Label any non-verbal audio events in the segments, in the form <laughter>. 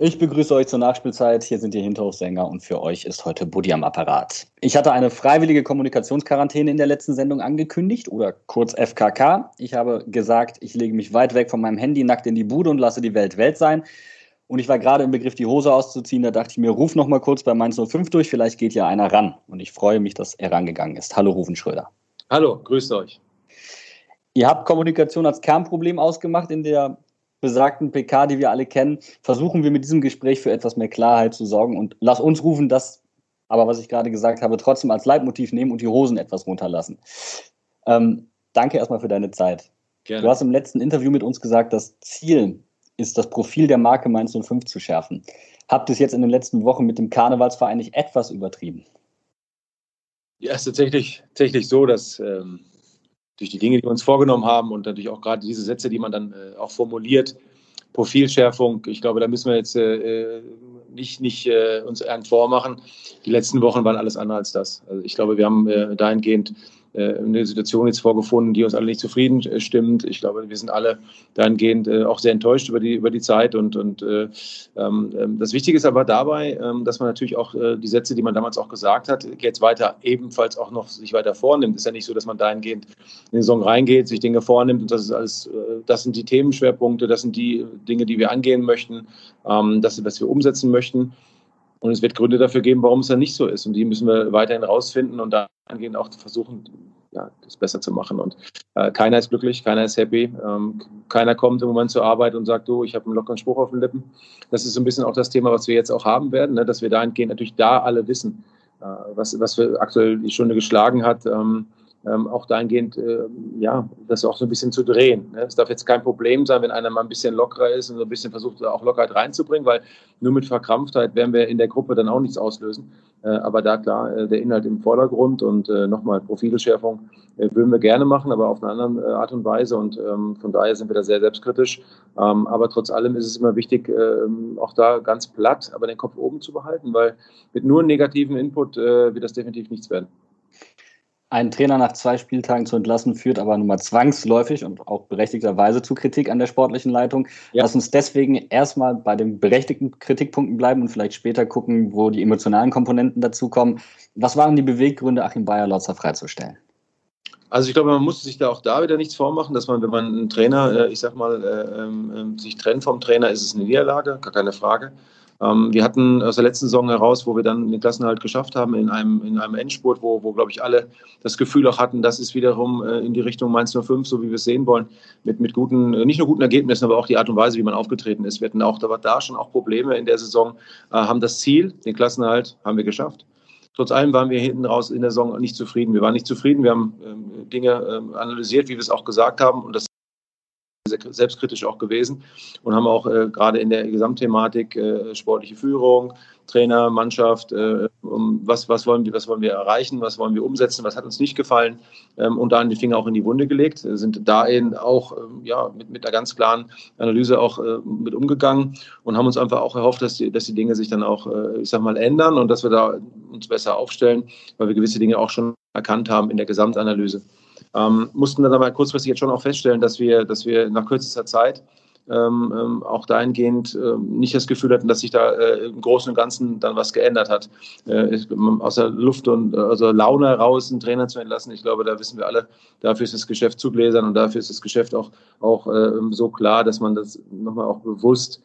Ich begrüße euch zur Nachspielzeit. Hier sind die Hinterhofsänger und für euch ist heute Buddy am Apparat. Ich hatte eine freiwillige Kommunikationsquarantäne in der letzten Sendung angekündigt oder kurz FKK. Ich habe gesagt, ich lege mich weit weg von meinem Handy, nackt in die Bude und lasse die Welt Welt sein. Und ich war gerade im Begriff, die Hose auszuziehen. Da dachte ich mir, ruf noch mal kurz bei Mainz 05 durch, vielleicht geht ja einer ran. Und ich freue mich, dass er rangegangen ist. Hallo, Rufen Schröder. Hallo, grüßt euch. Ihr habt Kommunikation als Kernproblem ausgemacht in der besagten PK, die wir alle kennen, versuchen wir mit diesem Gespräch für etwas mehr Klarheit zu sorgen und lass uns rufen, das aber, was ich gerade gesagt habe, trotzdem als Leitmotiv nehmen und die Hosen etwas runterlassen. Ähm, danke erstmal für deine Zeit. Gerne. Du hast im letzten Interview mit uns gesagt, das Ziel ist, das Profil der Marke Mainz 05 zu schärfen. Habt ihr es jetzt in den letzten Wochen mit dem Karnevalsverein nicht etwas übertrieben? Ja, es ist tatsächlich, tatsächlich so, dass ähm, durch die Dinge, die wir uns vorgenommen haben und natürlich auch gerade diese Sätze, die man dann äh, auch formuliert, Profilschärfung, ich glaube, da müssen wir jetzt äh, nicht, nicht äh, uns irgend vormachen. Die letzten Wochen waren alles andere als das. Also ich glaube, wir haben äh, dahingehend äh, eine Situation jetzt vorgefunden, die uns alle nicht zufrieden äh, stimmt. Ich glaube, wir sind alle dahingehend äh, auch sehr enttäuscht über die, über die Zeit. Und, und ähm, ähm, das Wichtige ist aber dabei, ähm, dass man natürlich auch die Sätze, die man damals auch gesagt hat, jetzt weiter ebenfalls auch noch sich weiter vornimmt. Es ist ja nicht so, dass man dahingehend in die Saison reingeht, sich Dinge vornimmt und das ist alles, das sind die Themenschwerpunkte, das sind die Dinge, die wir angehen möchten, das, was wir umsetzen möchten. Und es wird Gründe dafür geben, warum es dann nicht so ist. Und die müssen wir weiterhin rausfinden und dahingehend auch versuchen, ja, das besser zu machen. Und äh, keiner ist glücklich, keiner ist happy. Ähm, keiner kommt im Moment zur Arbeit und sagt, du, ich habe einen lockeren Spruch auf den Lippen. Das ist so ein bisschen auch das Thema, was wir jetzt auch haben werden, ne? dass wir dahingehend natürlich da alle wissen, äh, was, was wir aktuell die Stunde geschlagen hat. Ähm, ähm, auch dahingehend, äh, ja, das auch so ein bisschen zu drehen. Ne? Es darf jetzt kein Problem sein, wenn einer mal ein bisschen lockerer ist und so ein bisschen versucht, auch Lockerheit reinzubringen, weil nur mit Verkrampftheit werden wir in der Gruppe dann auch nichts auslösen. Äh, aber da klar, äh, der Inhalt im Vordergrund und äh, nochmal Profilschärfung äh, würden wir gerne machen, aber auf eine andere äh, Art und Weise. Und ähm, von daher sind wir da sehr selbstkritisch. Ähm, aber trotz allem ist es immer wichtig, ähm, auch da ganz platt, aber den Kopf oben zu behalten, weil mit nur negativen Input wird das definitiv nichts werden einen Trainer nach zwei Spieltagen zu entlassen, führt aber nun mal zwangsläufig und auch berechtigterweise zu Kritik an der sportlichen Leitung. Ja. Lass uns deswegen erstmal bei den berechtigten Kritikpunkten bleiben und vielleicht später gucken, wo die emotionalen Komponenten dazukommen. Was waren die Beweggründe, Achim Bayer-Lotzer freizustellen? Also ich glaube, man muss sich da auch da wieder nichts vormachen, dass man, wenn man einen Trainer, äh, ich sag mal, äh, ähm, ähm, sich trennt vom Trainer, ist es eine Niederlage, gar keine Frage. Ähm, wir hatten aus der letzten Saison heraus, wo wir dann den Klassenhalt geschafft haben, in einem, in einem Endspurt, wo, wo glaube ich, alle das Gefühl auch hatten, das ist wiederum äh, in die Richtung Mainz 05, so wie wir es sehen wollen, mit, mit guten, äh, nicht nur guten Ergebnissen, aber auch die Art und Weise, wie man aufgetreten ist. Wir hatten auch, da war da schon auch Probleme in der Saison, äh, haben das Ziel, den Klassenhalt, haben wir geschafft. Trotz allem waren wir hinten raus in der Saison nicht zufrieden. Wir waren nicht zufrieden. Wir haben ähm, Dinge ähm, analysiert, wie wir es auch gesagt haben. Und das selbstkritisch auch gewesen und haben auch äh, gerade in der Gesamtthematik äh, sportliche Führung, Trainer, Mannschaft, äh, um was, was, wollen wir, was wollen wir erreichen, was wollen wir umsetzen, was hat uns nicht gefallen ähm, und da die Finger auch in die Wunde gelegt, sind dahin auch ähm, ja, mit, mit einer ganz klaren Analyse auch äh, mit umgegangen und haben uns einfach auch erhofft, dass die, dass die Dinge sich dann auch, äh, ich sag mal, ändern und dass wir da uns besser aufstellen, weil wir gewisse Dinge auch schon erkannt haben in der Gesamtanalyse. Ähm, mussten dann aber kurzfristig jetzt schon auch feststellen, dass wir, dass wir nach kürzester Zeit ähm, ähm, auch dahingehend äh, nicht das Gefühl hatten, dass sich da äh, im Großen und Ganzen dann was geändert hat. Äh, aus der Luft und also Laune heraus einen Trainer zu entlassen, ich glaube, da wissen wir alle, dafür ist das Geschäft zu gläsern und dafür ist das Geschäft auch, auch ähm, so klar, dass man das nochmal auch bewusst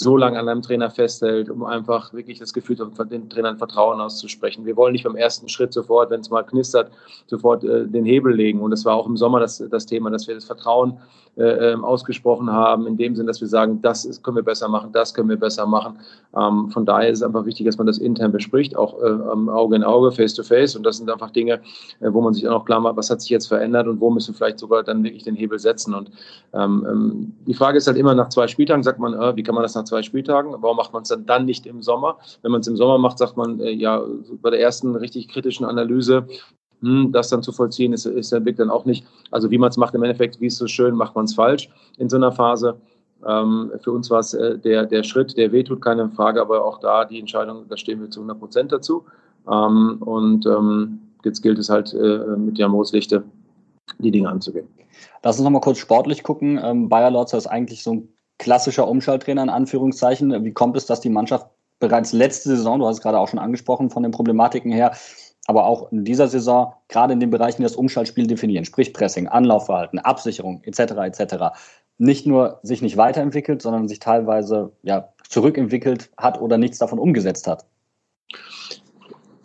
so lange an einem Trainer festhält, um einfach wirklich das Gefühl von den Trainern Vertrauen auszusprechen. Wir wollen nicht beim ersten Schritt sofort, wenn es mal knistert, sofort äh, den Hebel legen. Und das war auch im Sommer das, das Thema, dass wir das Vertrauen äh, ähm, ausgesprochen haben, in dem Sinn, dass wir sagen, das ist, können wir besser machen, das können wir besser machen. Ähm, von daher ist es einfach wichtig, dass man das intern bespricht, auch äh, Auge in Auge, face to face. Und das sind einfach Dinge, äh, wo man sich auch klar macht, was hat sich jetzt verändert und wo müssen wir vielleicht sogar dann wirklich den Hebel setzen. Und ähm, ähm die Frage ist halt immer nach zwei Spieltagen, sagt man, äh, wie kann man das nach zwei Spieltagen? Warum macht man es dann, dann nicht im Sommer? Wenn man es im Sommer macht, sagt man, äh, ja, bei der ersten richtig kritischen Analyse, hm, das dann zu vollziehen, ist, ist der Blick dann auch nicht. Also wie man es macht im Endeffekt, wie es so schön, macht man es falsch in so einer Phase. Ähm, für uns war es äh, der, der Schritt, der wehtut, keine Frage, aber auch da die Entscheidung, da stehen wir zu 100 Prozent dazu. Ähm, und ähm, jetzt gilt es halt äh, mit Jan Mooslichte die Dinge anzugehen. Lass uns nochmal kurz sportlich gucken. Ähm, Bayer Lorzer ist eigentlich so ein klassischer Umschalttrainer in Anführungszeichen. Wie kommt es, dass die Mannschaft bereits letzte Saison, du hast es gerade auch schon angesprochen, von den Problematiken her, aber auch in dieser Saison, gerade in den Bereichen, die das Umschaltspiel definieren, sprich Pressing, Anlaufverhalten, Absicherung etc. etc., nicht nur sich nicht weiterentwickelt, sondern sich teilweise ja, zurückentwickelt hat oder nichts davon umgesetzt hat.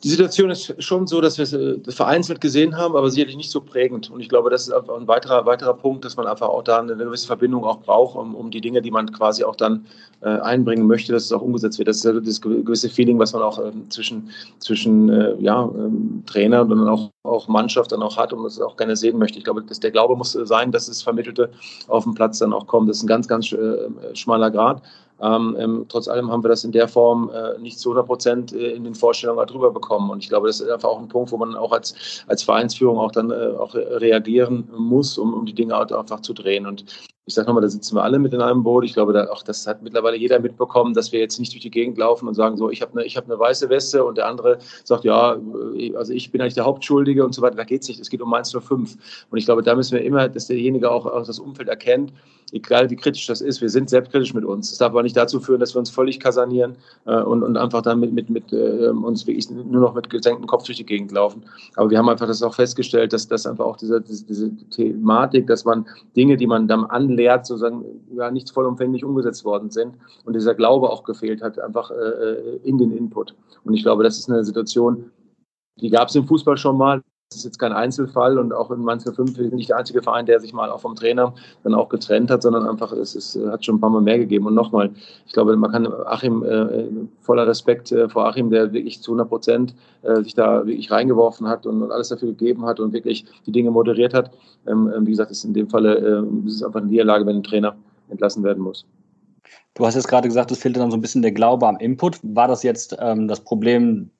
Die Situation ist schon so, dass wir es äh, vereinzelt gesehen haben, aber sicherlich nicht so prägend. Und ich glaube, das ist ein weiterer, weiterer Punkt, dass man einfach auch da eine gewisse Verbindung auch braucht, um, um die Dinge, die man quasi auch dann äh, einbringen möchte, dass es auch umgesetzt wird. Das ist ja das gewisse Feeling, was man auch ähm, zwischen, zwischen äh, ja, ähm, Trainer und dann auch, auch Mannschaft dann auch hat und das auch gerne sehen möchte. Ich glaube, dass der Glaube muss sein, dass das Vermittelte auf dem Platz dann auch kommt. Das ist ein ganz, ganz äh, schmaler Grad. Ähm, ähm, trotz allem haben wir das in der Form äh, nicht zu 100 Prozent äh, in den Vorstellungen drüber bekommen. Und ich glaube, das ist einfach auch ein Punkt, wo man auch als, als Vereinsführung auch dann äh, auch reagieren muss, um, um die Dinge einfach zu drehen. Und ich sage nochmal, da sitzen wir alle mit in einem Boot. Ich glaube, da, auch das hat mittlerweile jeder mitbekommen, dass wir jetzt nicht durch die Gegend laufen und sagen, so, ich habe eine, hab eine weiße Weste und der andere sagt, ja, äh, also ich bin eigentlich der Hauptschuldige und so weiter. Da geht es nicht. Es geht um 1 5. Und ich glaube, da müssen wir immer, dass derjenige auch, auch das Umfeld erkennt, egal wie kritisch das ist, wir sind selbstkritisch mit uns. Das darf aber nicht dazu führen, dass wir uns völlig kasanieren äh, und, und einfach dann mit, mit, mit äh, uns wirklich nur noch mit gesenktem Kopf durch die Gegend laufen. Aber wir haben einfach das auch festgestellt, dass das einfach auch diese, diese, diese Thematik, dass man Dinge, die man dann anlehrt, sozusagen ja nicht vollumfänglich umgesetzt worden sind und dieser Glaube auch gefehlt hat, einfach äh, äh in den Input. Und ich glaube, das ist eine Situation, die gab es im Fußball schon mal. Ist jetzt kein Einzelfall und auch in Mainz 05 ist nicht der einzige Verein, der sich mal auch vom Trainer dann auch getrennt hat, sondern einfach es ist, hat schon ein paar Mal mehr gegeben. Und nochmal, ich glaube, man kann Achim äh, voller Respekt äh, vor Achim, der wirklich zu 100 Prozent äh, sich da wirklich reingeworfen hat und, und, alles dafür gegeben hat und wirklich die Dinge moderiert hat. Ähm, ähm wie gesagt, ist in dem Falle äh, ist es einfach eine Niederlage, wenn ein Trainer entlassen werden muss. Du hast jetzt gerade gesagt, es fehlte dann so ein bisschen der Glaube am Input. War das jetzt ähm, das Problem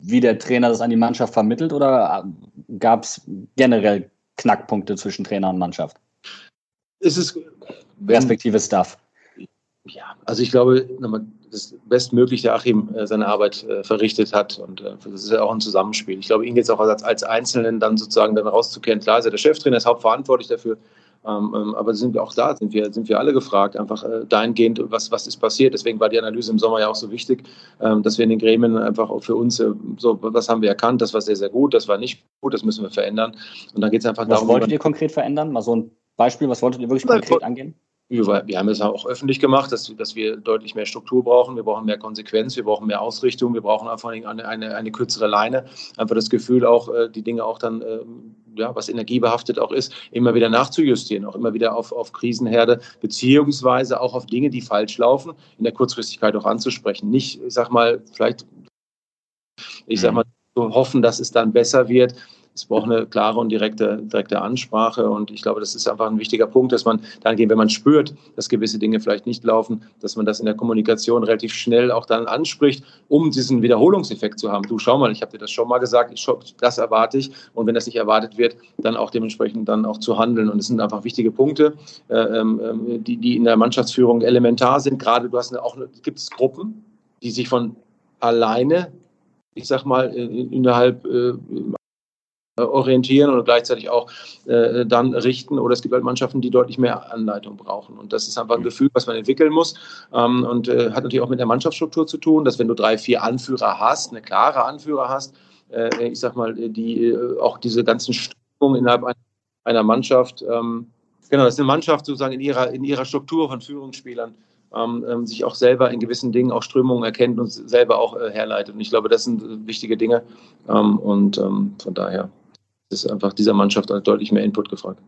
wie der Trainer das an die Mannschaft vermittelt oder gab es generell Knackpunkte zwischen Trainer und Mannschaft? Es ist Respektive Staff. Ja, also ich glaube, das bestmöglich der Achim äh, seine Arbeit äh, verrichtet hat und äh, das ist ja auch ein Zusammenspiel. Ich glaube, ihn jetzt auch als, als Einzelnen dann sozusagen dann rauszukehren. Klar ist er der Cheftrainer, ist hauptverantwortlich dafür, aber sind wir auch da, sind wir, sind wir alle gefragt, einfach äh, dahingehend, was, was ist passiert. Deswegen war die Analyse im Sommer ja auch so wichtig, ähm, dass wir in den Gremien einfach auch für uns, äh, so, was haben wir erkannt, das war sehr, sehr gut, das war nicht gut, das müssen wir verändern. Und dann geht es einfach was darum. Was wolltet ihr konkret verändern? Mal so ein Beispiel, was wolltet ihr wirklich konkret angehen? Wir haben es auch öffentlich gemacht, dass, dass wir deutlich mehr Struktur brauchen. Wir brauchen mehr Konsequenz, wir brauchen mehr Ausrichtung, wir brauchen einfach eine, eine, eine kürzere Leine. Einfach das Gefühl, auch äh, die Dinge auch dann, ähm, ja, was energiebehaftet auch ist, immer wieder nachzujustieren, auch immer wieder auf, auf Krisenherde, beziehungsweise auch auf Dinge, die falsch laufen, in der Kurzfristigkeit auch anzusprechen. Nicht, ich sag mal, vielleicht, ich sag mhm. mal, zu hoffen, dass es dann besser wird, es braucht eine klare und direkte, direkte Ansprache. Und ich glaube, das ist einfach ein wichtiger Punkt, dass man dann geht, wenn man spürt, dass gewisse Dinge vielleicht nicht laufen, dass man das in der Kommunikation relativ schnell auch dann anspricht, um diesen Wiederholungseffekt zu haben. Du schau mal, ich habe dir das schon mal gesagt, ich, das erwarte ich. Und wenn das nicht erwartet wird, dann auch dementsprechend dann auch zu handeln. Und es sind einfach wichtige Punkte, äh, ähm, die, die in der Mannschaftsführung elementar sind. Gerade du hast auch, gibt es Gruppen, die sich von alleine ich sag mal, innerhalb äh, äh, orientieren und gleichzeitig auch äh, dann richten. Oder es gibt halt Mannschaften, die deutlich mehr Anleitung brauchen. Und das ist einfach ein mhm. Gefühl, was man entwickeln muss. Ähm, und äh, hat natürlich auch mit der Mannschaftsstruktur zu tun, dass wenn du drei, vier Anführer hast, eine klare Anführer hast, äh, ich sag mal, die äh, auch diese ganzen Strömungen innerhalb einer, einer Mannschaft, ähm, genau, das ist eine Mannschaft sozusagen in ihrer, in ihrer Struktur von Führungsspielern ähm, ähm, sich auch selber in gewissen Dingen auch Strömungen erkennt und selber auch äh, herleitet. Und ich glaube, das sind äh, wichtige Dinge. Ähm, und ähm, von daher ist einfach dieser Mannschaft deutlich mehr Input gefragt.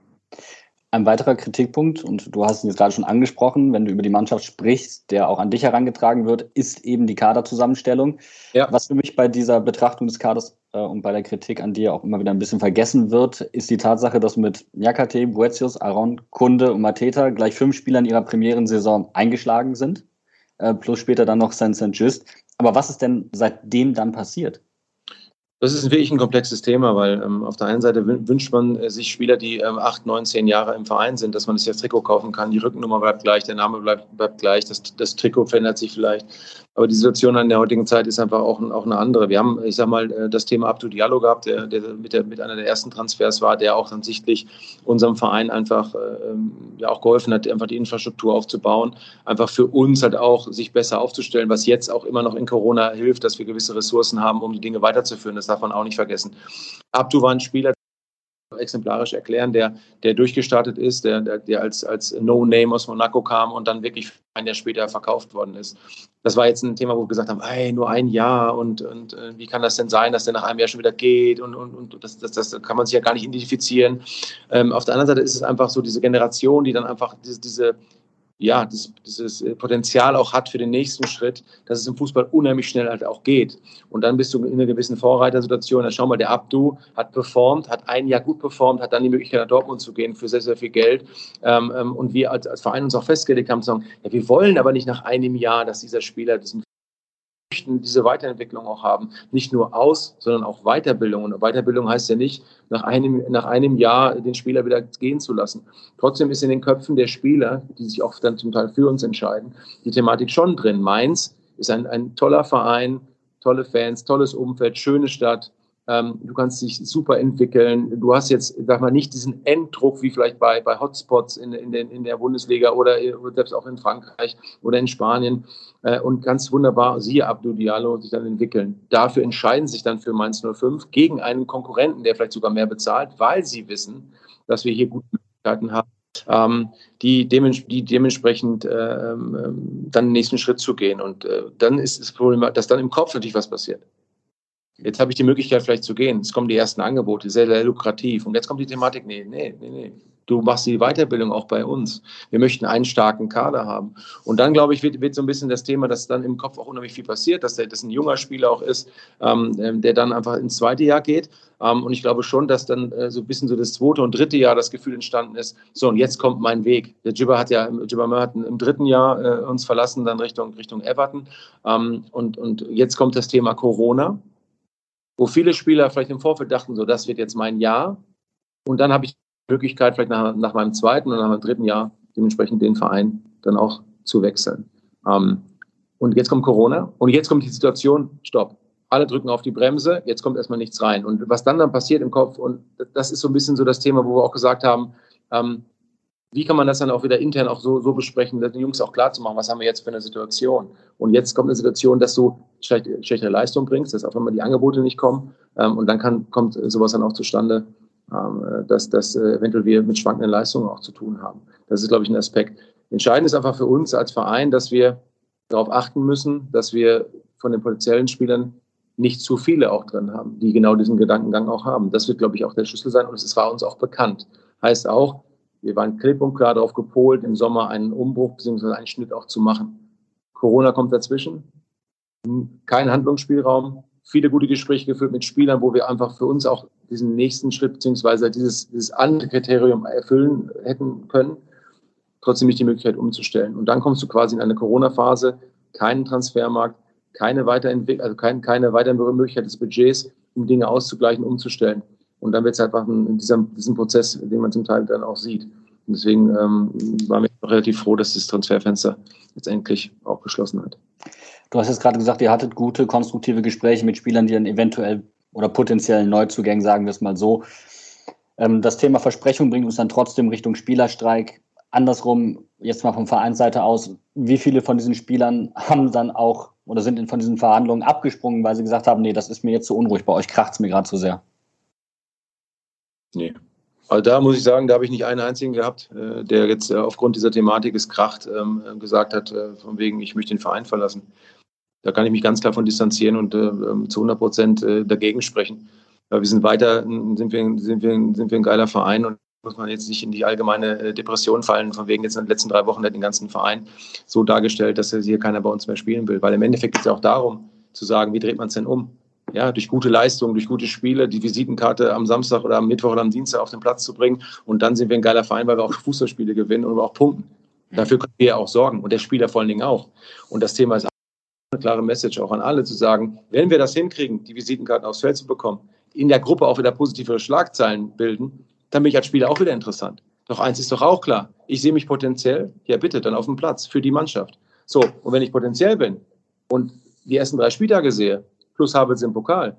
Ein weiterer Kritikpunkt, und du hast ihn jetzt gerade schon angesprochen, wenn du über die Mannschaft sprichst, der auch an dich herangetragen wird, ist eben die Kaderzusammenstellung. Ja. Was für mich bei dieser Betrachtung des Kaders äh, und bei der Kritik an dir auch immer wieder ein bisschen vergessen wird, ist die Tatsache, dass mit Nyakate, Boetius, Aaron, Kunde und Mateta gleich fünf Spieler in ihrer Premierensaison eingeschlagen sind, äh, plus später dann noch Saint Saint Just. Aber was ist denn seitdem dann passiert? Das ist wirklich ein komplexes Thema, weil ähm, auf der einen Seite wünscht man äh, sich Spieler, die ähm, acht, neun, zehn Jahre im Verein sind, dass man das Trikot kaufen kann. Die Rückennummer bleibt gleich, der Name bleibt, bleibt gleich, das, das Trikot verändert sich vielleicht. Aber die Situation in der heutigen Zeit ist einfach auch, auch eine andere. Wir haben, ich sag mal, äh, das Thema Abdu Diallo gehabt, der, der, mit, der mit einer der ersten Transfers war, der auch dann sichtlich unserem Verein einfach äh, ähm, ja auch geholfen hat, einfach die Infrastruktur aufzubauen, einfach für uns halt auch sich besser aufzustellen, was jetzt auch immer noch in Corona hilft, dass wir gewisse Ressourcen haben, um die Dinge weiterzuführen. Das darf man auch nicht vergessen. Abdu war ein Spieler, exemplarisch erklären, der, der durchgestartet ist, der, der, der als, als No-Name aus Monaco kam und dann wirklich ein Jahr später verkauft worden ist. Das war jetzt ein Thema, wo wir gesagt haben, hey, nur ein Jahr und, und äh, wie kann das denn sein, dass der nach einem Jahr schon wieder geht und, und, und das, das, das kann man sich ja gar nicht identifizieren. Ähm, auf der anderen Seite ist es einfach so diese Generation, die dann einfach diese, diese ja, das, dieses äh, Potenzial auch hat für den nächsten Schritt, dass es im Fußball unheimlich schnell halt auch geht. Und dann bist du in einer gewissen Vorreitersituation. Dann schau mal, der Abdu hat performt, hat ein Jahr gut performt, hat dann die Möglichkeit, nach Dortmund zu gehen für sehr, sehr viel Geld. Ähm, ähm, und wir als, als Verein uns auch festgelegt haben, zu sagen, ja, wir wollen aber nicht nach einem Jahr, dass dieser Spieler diesen möchten diese Weiterentwicklung auch haben. Nicht nur Aus, sondern auch Weiterbildung. Und Weiterbildung heißt ja nicht, nach einem, nach einem Jahr den Spieler wieder gehen zu lassen. Trotzdem ist in den Köpfen der Spieler, die sich auch dann zum Teil für uns entscheiden, die Thematik schon drin. Mainz ist ein, ein toller Verein, tolle Fans, tolles Umfeld, schöne Stadt. Ähm, du kannst dich super entwickeln. Du hast jetzt, sag mal, nicht diesen Enddruck wie vielleicht bei, bei Hotspots in, in, den, in der Bundesliga oder, selbst auch in Frankreich oder in Spanien. Äh, und ganz wunderbar, siehe Abdou Diallo, sich dann entwickeln. Dafür entscheiden sich dann für Mainz 05 gegen einen Konkurrenten, der vielleicht sogar mehr bezahlt, weil sie wissen, dass wir hier gute Möglichkeiten haben, ähm, die, dements die dementsprechend äh, ähm, dann den nächsten Schritt zu gehen. Und äh, dann ist das Problem, dass dann im Kopf natürlich was passiert. Jetzt habe ich die Möglichkeit, vielleicht zu gehen. Es kommen die ersten Angebote, sehr, sehr lukrativ. Und jetzt kommt die Thematik, nee, nee, nee, nee. Du machst die Weiterbildung auch bei uns. Wir möchten einen starken Kader haben. Und dann, glaube ich, wird, wird so ein bisschen das Thema, dass dann im Kopf auch unheimlich viel passiert, dass das ein junger Spieler auch ist, ähm, ähm, der dann einfach ins zweite Jahr geht. Ähm, und ich glaube schon, dass dann äh, so ein bisschen so das zweite und dritte Jahr das Gefühl entstanden ist, so und jetzt kommt mein Weg. Der Jibber hat ja, Jibber hat im dritten Jahr äh, uns verlassen, dann Richtung, Richtung Everton. Ähm, und, und jetzt kommt das Thema Corona wo viele Spieler vielleicht im Vorfeld dachten, so, das wird jetzt mein Jahr. Und dann habe ich die Möglichkeit, vielleicht nach, nach meinem zweiten oder nach meinem dritten Jahr dementsprechend den Verein dann auch zu wechseln. Ähm, und jetzt kommt Corona und jetzt kommt die Situation, stopp. Alle drücken auf die Bremse, jetzt kommt erstmal nichts rein. Und was dann dann passiert im Kopf, und das ist so ein bisschen so das Thema, wo wir auch gesagt haben, ähm, wie kann man das dann auch wieder intern auch so, so besprechen, den Jungs auch klar zu machen, was haben wir jetzt für eine Situation? Und jetzt kommt eine Situation, dass du schlechte, schlechtere Leistung bringst, dass auch immer die Angebote nicht kommen. Ähm, und dann kann, kommt sowas dann auch zustande, ähm, dass, dass äh, eventuell wir mit schwankenden Leistungen auch zu tun haben. Das ist, glaube ich, ein Aspekt. Entscheidend ist einfach für uns als Verein, dass wir darauf achten müssen, dass wir von den potenziellen Spielern nicht zu viele auch drin haben, die genau diesen Gedankengang auch haben. Das wird, glaube ich, auch der Schlüssel sein und es war uns auch bekannt. Heißt auch, wir waren klipp und klar darauf gepolt, im Sommer einen Umbruch bzw. einen Schnitt auch zu machen. Corona kommt dazwischen. Kein Handlungsspielraum. Viele gute Gespräche geführt mit Spielern, wo wir einfach für uns auch diesen nächsten Schritt bzw. dieses, dieses andere Kriterium erfüllen hätten können. Trotzdem nicht die Möglichkeit umzustellen. Und dann kommst du quasi in eine Corona-Phase, keinen Transfermarkt, keine Weiterentwicklung, also kein, keine weitere Möglichkeit des Budgets, um Dinge auszugleichen, umzustellen. Und dann wird es einfach in diesem, diesem Prozess, den man zum Teil dann auch sieht. Und deswegen ähm, waren wir relativ froh, dass das Transferfenster jetzt endlich auch geschlossen hat. Du hast jetzt gerade gesagt, ihr hattet gute, konstruktive Gespräche mit Spielern, die dann eventuell oder potenziellen Neuzugängen, sagen wir es mal so. Ähm, das Thema Versprechung bringt uns dann trotzdem Richtung Spielerstreik. Andersrum, jetzt mal von Vereinsseite aus, wie viele von diesen Spielern haben dann auch oder sind von diesen Verhandlungen abgesprungen, weil sie gesagt haben, nee, das ist mir jetzt zu unruhig, bei euch kracht es mir gerade zu sehr. Nee. Also da muss ich sagen, da habe ich nicht einen einzigen gehabt, äh, der jetzt äh, aufgrund dieser Thematik es kracht, ähm, gesagt hat, äh, von wegen, ich möchte den Verein verlassen. Da kann ich mich ganz klar von distanzieren und ähm, zu 100 Prozent dagegen sprechen. Wir sind weiter, sind wir, sind, wir, sind wir ein geiler Verein und muss man jetzt nicht in die allgemeine Depression fallen, von wegen jetzt in den letzten drei Wochen hat den ganzen Verein so dargestellt, dass hier keiner bei uns mehr spielen will. Weil im Endeffekt geht es ja auch darum, zu sagen, wie dreht man es denn um? Ja, durch gute Leistungen, durch gute Spiele, die Visitenkarte am Samstag oder am Mittwoch oder am Dienstag auf den Platz zu bringen. Und dann sind wir ein geiler Verein, weil wir auch Fußballspiele gewinnen und auch punkten. Dafür können wir ja auch sorgen und der Spieler vor allen Dingen auch. Und das Thema ist eine klare Message auch an alle zu sagen, wenn wir das hinkriegen, die Visitenkarten aufs Feld zu bekommen, in der Gruppe auch wieder positive Schlagzeilen bilden, dann bin ich als Spieler auch wieder interessant. Doch eins ist doch auch klar, ich sehe mich potenziell, ja bitte, dann auf dem Platz für die Mannschaft. So, und wenn ich potenziell bin und die ersten drei Spieltage sehe, plus Havels im Pokal.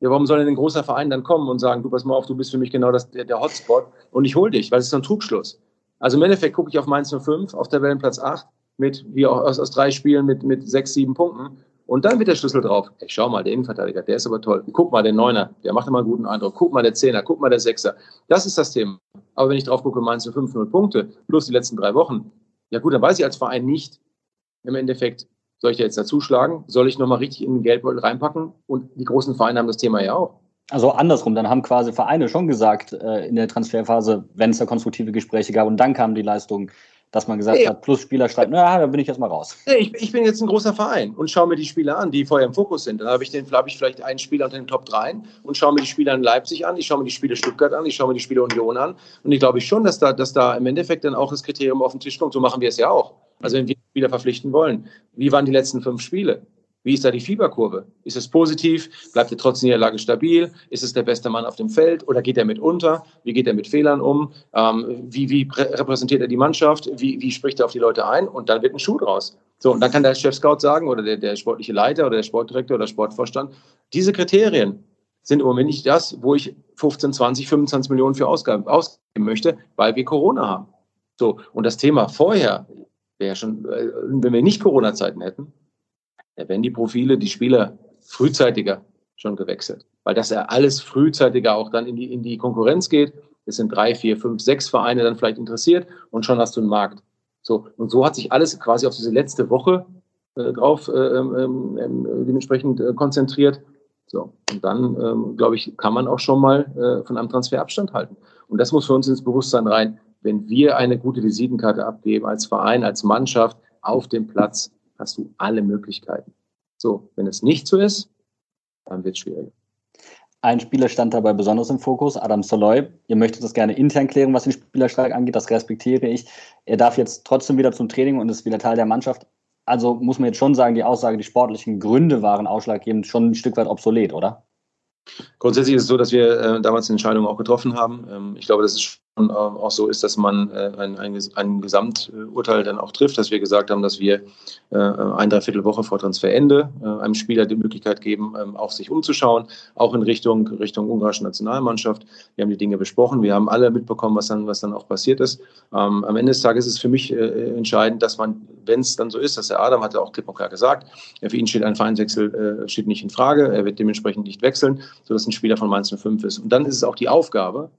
Ja, warum soll denn ein großer Verein dann kommen und sagen, du pass mal auf, du bist für mich genau das, der, der Hotspot und ich hol dich, weil es ist ein Trugschluss. Also im Endeffekt gucke ich auf Mainz 05, auf der Tabellenplatz 8, mit, wie auch aus, aus drei Spielen mit, mit sechs, sieben Punkten. Und dann wird der Schlüssel drauf. Ey, schau mal, der Innenverteidiger, der ist aber toll. Guck mal, der Neuner, der macht immer einen guten Eindruck. Guck mal, der Zehner, guck mal, der Sechser. Das ist das Thema. Aber wenn ich drauf gucke, Mainz 05, 0 Punkte, plus die letzten drei Wochen, ja gut, dann weiß ich als Verein nicht im Endeffekt, soll ich da jetzt dazuschlagen? Soll ich nochmal richtig in den Geldbeutel reinpacken? Und die großen Vereine haben das Thema ja auch. Also andersrum, dann haben quasi Vereine schon gesagt äh, in der Transferphase, wenn es da konstruktive Gespräche gab und dann kamen die Leistungen, dass man gesagt ja. hat, plus Spieler schreibt, naja, da bin ich erstmal raus. Ich, ich, bin jetzt ein großer Verein und schaue mir die Spieler an, die vorher im Fokus sind. Dann habe ich, den, hab ich vielleicht einen Spieler unter den Top 3 und schaue mir die Spieler in Leipzig an, ich schaue mir die Spiele Stuttgart an, ich schaue mir die Spiele Union an. Und ich glaube schon, dass da, dass da im Endeffekt dann auch das Kriterium auf den Tisch kommt. So machen wir es ja auch. Also wenn wir Spieler verpflichten wollen. Wie waren die letzten fünf Spiele? Wie ist da die Fieberkurve? Ist es positiv? Bleibt er trotz Niederlage stabil? Ist es der beste Mann auf dem Feld oder geht er mit unter? Wie geht er mit Fehlern um? Ähm, wie, wie repräsentiert er die Mannschaft? Wie, wie spricht er auf die Leute ein? Und dann wird ein Schuh draus. So, und dann kann der Chef-Scout sagen oder der, der sportliche Leiter oder der Sportdirektor oder Sportvorstand, diese Kriterien sind im Moment nicht das, wo ich 15, 20, 25 Millionen für ausgeben, ausgeben möchte, weil wir Corona haben. So, und das Thema vorher, wäre schon, äh, wenn wir nicht Corona-Zeiten hätten, ja, wären die Profile, die Spieler frühzeitiger schon gewechselt. Weil das ja alles frühzeitiger auch dann in die, in die Konkurrenz geht. Es sind drei, vier, fünf, sechs Vereine dann vielleicht interessiert und schon hast du einen Markt. So, und so hat sich alles quasi auf diese letzte Woche äh, drauf äh, ähm, ähm, dementsprechend äh, konzentriert. So, und dann, ähm, glaube ich, kann man auch schon mal äh, von einem Transfer Abstand halten. Und das muss für uns ins Bewusstsein rein wenn wir eine gute Visitenkarte abgeben als Verein, als Mannschaft auf dem Platz, hast du alle Möglichkeiten. So, wenn es nicht so ist, dann wird es schwieriger. Ein Spieler stand dabei besonders im Fokus, Adam Soloy. Ihr möchtet das gerne intern klären, was den Spielerstreik angeht, das respektiere ich. Er darf jetzt trotzdem wieder zum Training und ist wieder Teil der Mannschaft. Also muss man jetzt schon sagen, die Aussage, die sportlichen Gründe waren ausschlaggebend, schon ein Stück weit obsolet, oder? Grundsätzlich ist es so, dass wir äh, damals eine Entscheidung auch getroffen haben. Ähm, ich glaube, schon äh, auch so ist, dass man äh, ein, ein, ein, Gesamturteil dann auch trifft, dass wir gesagt haben, dass wir äh, ein Dreiviertelwoche vor Transferende äh, einem Spieler die Möglichkeit geben, ähm, auch sich umzuschauen, auch in Richtung, Richtung ungarische Nationalmannschaft. Wir haben die Dinge besprochen, wir haben alle mitbekommen, was dann, was dann auch passiert ist. Ähm, am Ende des Tages ist es für mich entscheidend, dass man, wenn es dann so ist, dass der Adam hat ja auch klipp und klar gesagt, für ihn steht ein Vereinswechsel steht nicht in Frage, er wird dementsprechend nicht wechseln sodass ein Spieler von Mainz 05 ist. Und dann ist es auch die Aufgabe,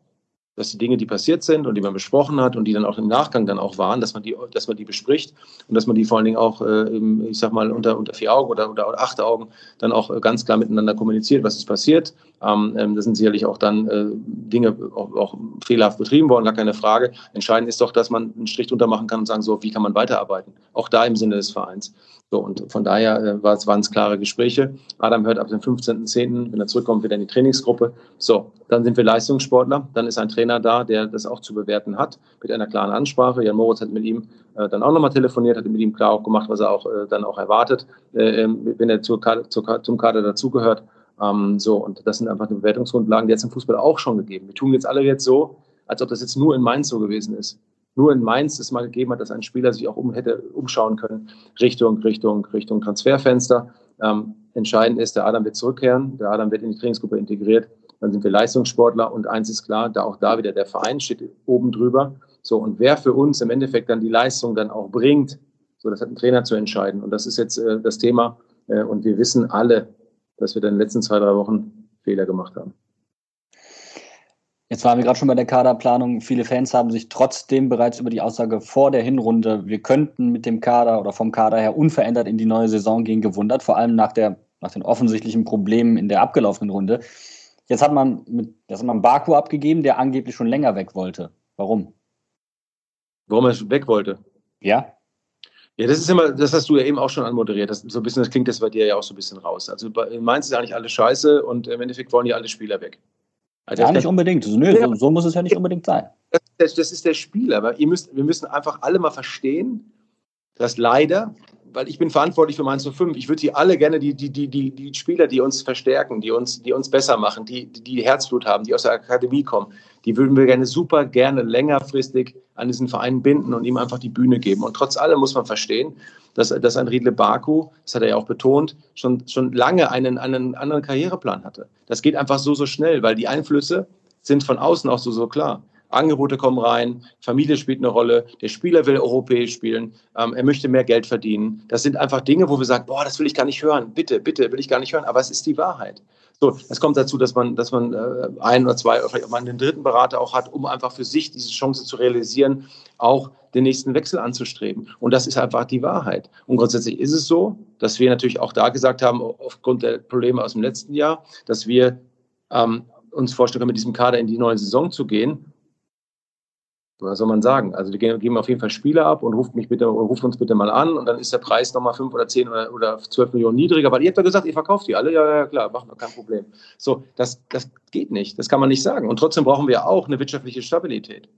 dass die Dinge, die passiert sind und die man besprochen hat und die dann auch im Nachgang dann auch waren, dass man die, dass man die bespricht und dass man die vor allen Dingen auch, äh, ich sag mal, unter, unter vier Augen oder, oder acht Augen dann auch äh, ganz klar miteinander kommuniziert, was ist passiert. Ähm, ähm, das sind sicherlich auch dann äh, Dinge auch, auch fehlerhaft betrieben worden, gar keine Frage. Entscheidend ist doch, dass man einen Strich drunter machen kann und sagen, so, wie kann man weiterarbeiten? Auch da im Sinne des Vereins. So, und von daher äh, waren es klare Gespräche. Adam hört ab dem 15.10., wenn er zurückkommt, wieder in die Trainingsgruppe. So, dann sind wir Leistungssportler. Dann ist ein Trainer da, der das auch zu bewerten hat, mit einer klaren Ansprache. Jan Moritz hat mit ihm äh, dann auch nochmal telefoniert, hat mit ihm klar auch gemacht, was er auch äh, dann auch erwartet, äh, ähm, wenn er zur, zur, zum Kader dazugehört. Ähm, so, und das sind einfach die Bewertungsgrundlagen, die jetzt im Fußball auch schon gegeben. Wir tun jetzt alle jetzt so, als ob das jetzt nur in Mainz so gewesen ist nur in Mainz es mal gegeben hat, dass ein Spieler sich auch um hätte umschauen können Richtung, Richtung, Richtung Transferfenster. Ähm, entscheidend ist, der Adam wird zurückkehren, der Adam wird in die Trainingsgruppe integriert, dann sind wir Leistungssportler und eins ist klar, da auch da wieder der Verein steht oben drüber. So, und wer für uns im Endeffekt dann die Leistung dann auch bringt, so, das hat ein Trainer zu entscheiden. Und das ist jetzt äh, das Thema. Äh, und wir wissen alle, dass wir dann in den letzten zwei, drei Wochen Fehler gemacht haben. Jetzt waren wir gerade schon bei der Kaderplanung. Viele Fans haben sich trotzdem bereits über die Aussage vor der Hinrunde, wir könnten mit dem Kader oder vom Kader her unverändert in die neue Saison gehen, gewundert, vor allem nach, der, nach den offensichtlichen Problemen in der abgelaufenen Runde. Jetzt hat man mit, jetzt hat man Baku abgegeben, der angeblich schon länger weg wollte. Warum? Warum er weg wollte? Ja. Ja, das ist immer, das hast du ja eben auch schon anmoderiert. Das, so ein bisschen, das klingt das bei dir ja auch so ein bisschen raus. Also in Mainz ist eigentlich alles scheiße und im Endeffekt wollen ja alle Spieler weg. Also ja, nicht unbedingt. Nö, ja, so, so, muss es ja nicht unbedingt sein. Das, das, ist der Spieler. Aber ihr müsst, wir müssen einfach alle mal verstehen, dass leider weil ich bin verantwortlich für Mainz 05. Ich würde die alle gerne, die, die, die, die, die Spieler, die uns verstärken, die uns, die uns besser machen, die, die Herzblut haben, die aus der Akademie kommen, die würden wir gerne super gerne längerfristig an diesen Verein binden und ihm einfach die Bühne geben. Und trotz allem muss man verstehen, dass, dass ein Riedle Baku, das hat er ja auch betont, schon, schon lange einen, einen anderen Karriereplan hatte. Das geht einfach so, so schnell, weil die Einflüsse sind von außen auch so, so klar. Angebote kommen rein, Familie spielt eine Rolle, der Spieler will europäisch spielen, ähm, er möchte mehr Geld verdienen. Das sind einfach Dinge, wo wir sagen, boah, das will ich gar nicht hören, bitte, bitte, will ich gar nicht hören, aber es ist die Wahrheit. So, es kommt dazu, dass man, dass man äh, ein oder zwei, vielleicht auch mal einen dritten Berater auch hat, um einfach für sich diese Chance zu realisieren, auch den nächsten Wechsel anzustreben. Und das ist einfach die Wahrheit. Und grundsätzlich ist es so, dass wir natürlich auch da gesagt haben, aufgrund der Probleme aus dem letzten Jahr, dass wir ähm, uns vorstellen, mit diesem Kader in die neue Saison zu gehen was soll man sagen? Also wir geben auf jeden Fall Spieler ab und ruft mich bitte, ruft uns bitte mal an und dann ist der Preis nochmal fünf oder zehn oder, oder 12 Millionen niedriger, weil ihr habt ja gesagt, ihr verkauft die alle. Ja, ja, klar, machen wir, kein Problem. So, das, das geht nicht. Das kann man nicht sagen. Und trotzdem brauchen wir auch eine wirtschaftliche Stabilität.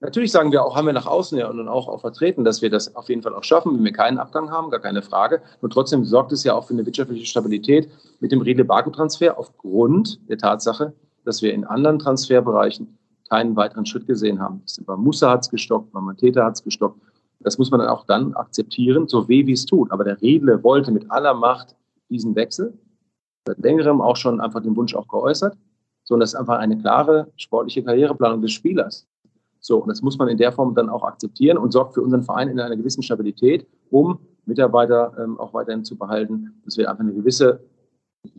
Natürlich sagen wir auch, haben wir nach außen ja und auch, auch vertreten, dass wir das auf jeden Fall auch schaffen, wenn wir keinen Abgang haben, gar keine Frage. Nur trotzdem sorgt es ja auch für eine wirtschaftliche Stabilität mit dem Riedle-Baku-Transfer aufgrund der Tatsache, dass wir in anderen Transferbereichen keinen weiteren Schritt gesehen haben. Bei Musa hat es gestockt, bei Mateta hat es gestockt. Das muss man dann auch dann akzeptieren, so weh wie es tut. Aber der Redle wollte mit aller Macht diesen Wechsel. Seit längerem auch schon einfach den Wunsch auch geäußert. So, und das ist einfach eine klare sportliche Karriereplanung des Spielers. So, und das muss man in der Form dann auch akzeptieren und sorgt für unseren Verein in einer gewissen Stabilität, um Mitarbeiter ähm, auch weiterhin zu behalten, dass wir einfach eine gewisse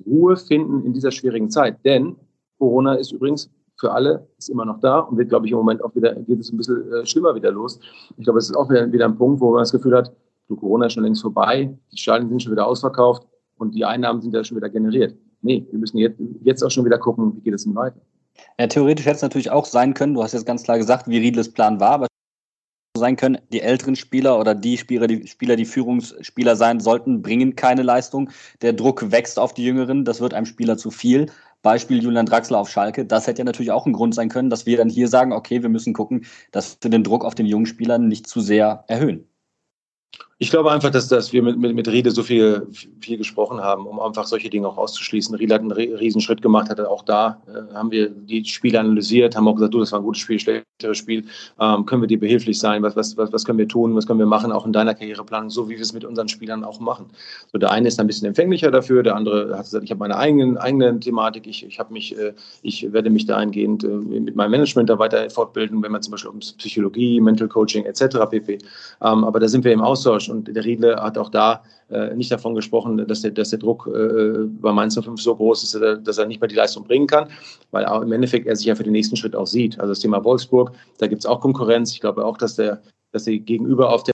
Ruhe finden in dieser schwierigen Zeit. Denn Corona ist übrigens für alle, ist immer noch da und wird, glaube ich, im Moment auch wieder, geht es ein bisschen äh, schlimmer wieder los. Ich glaube, es ist auch wieder, wieder ein Punkt, wo man das Gefühl hat, du, Corona ist schon längst vorbei, die Stadien sind schon wieder ausverkauft und die Einnahmen sind ja schon wieder generiert. Nee, wir müssen jetzt, jetzt auch schon wieder gucken, wie geht es denn weiter. Ja, theoretisch hätte es natürlich auch sein können, du hast jetzt ganz klar gesagt, wie Riedles Plan war, aber sein können, die älteren Spieler oder die Spieler, die Spieler, die Führungsspieler sein sollten, bringen keine Leistung. Der Druck wächst auf die Jüngeren, das wird einem Spieler zu viel. Beispiel Julian Draxler auf Schalke, das hätte ja natürlich auch ein Grund sein können, dass wir dann hier sagen, okay, wir müssen gucken, dass wir den Druck auf den jungen Spielern nicht zu sehr erhöhen. Ich glaube einfach, dass, dass wir mit, mit, mit Riede so viel, viel gesprochen haben, um einfach solche Dinge auch auszuschließen. Riede hat einen Riesenschritt gemacht, hatte auch da, äh, haben wir die Spiele analysiert, haben auch gesagt, du, das war ein gutes Spiel, schlechteres Spiel, ähm, können wir dir behilflich sein, was, was, was, was können wir tun, was können wir machen, auch in deiner Karriereplanung, so wie wir es mit unseren Spielern auch machen. So, der eine ist ein bisschen empfänglicher dafür, der andere hat gesagt, ich habe meine eigenen, eigene Thematik, ich, ich, mich, äh, ich werde mich dahingehend äh, mit meinem Management da weiter fortbilden, wenn man zum Beispiel um Psychologie, Mental Coaching etc. pp. Ähm, aber da sind wir im Austausch Austausch. Und der Riedle hat auch da äh, nicht davon gesprochen, dass der, dass der Druck äh, bei Mainz 05 so groß ist, dass er, nicht mehr die Leistung bringen kann, weil im Endeffekt er sich ja für den nächsten Schritt auch sieht. Also das Thema Wolfsburg, da gibt es auch Konkurrenz. Ich glaube auch, dass der, dass der Gegenüber auf der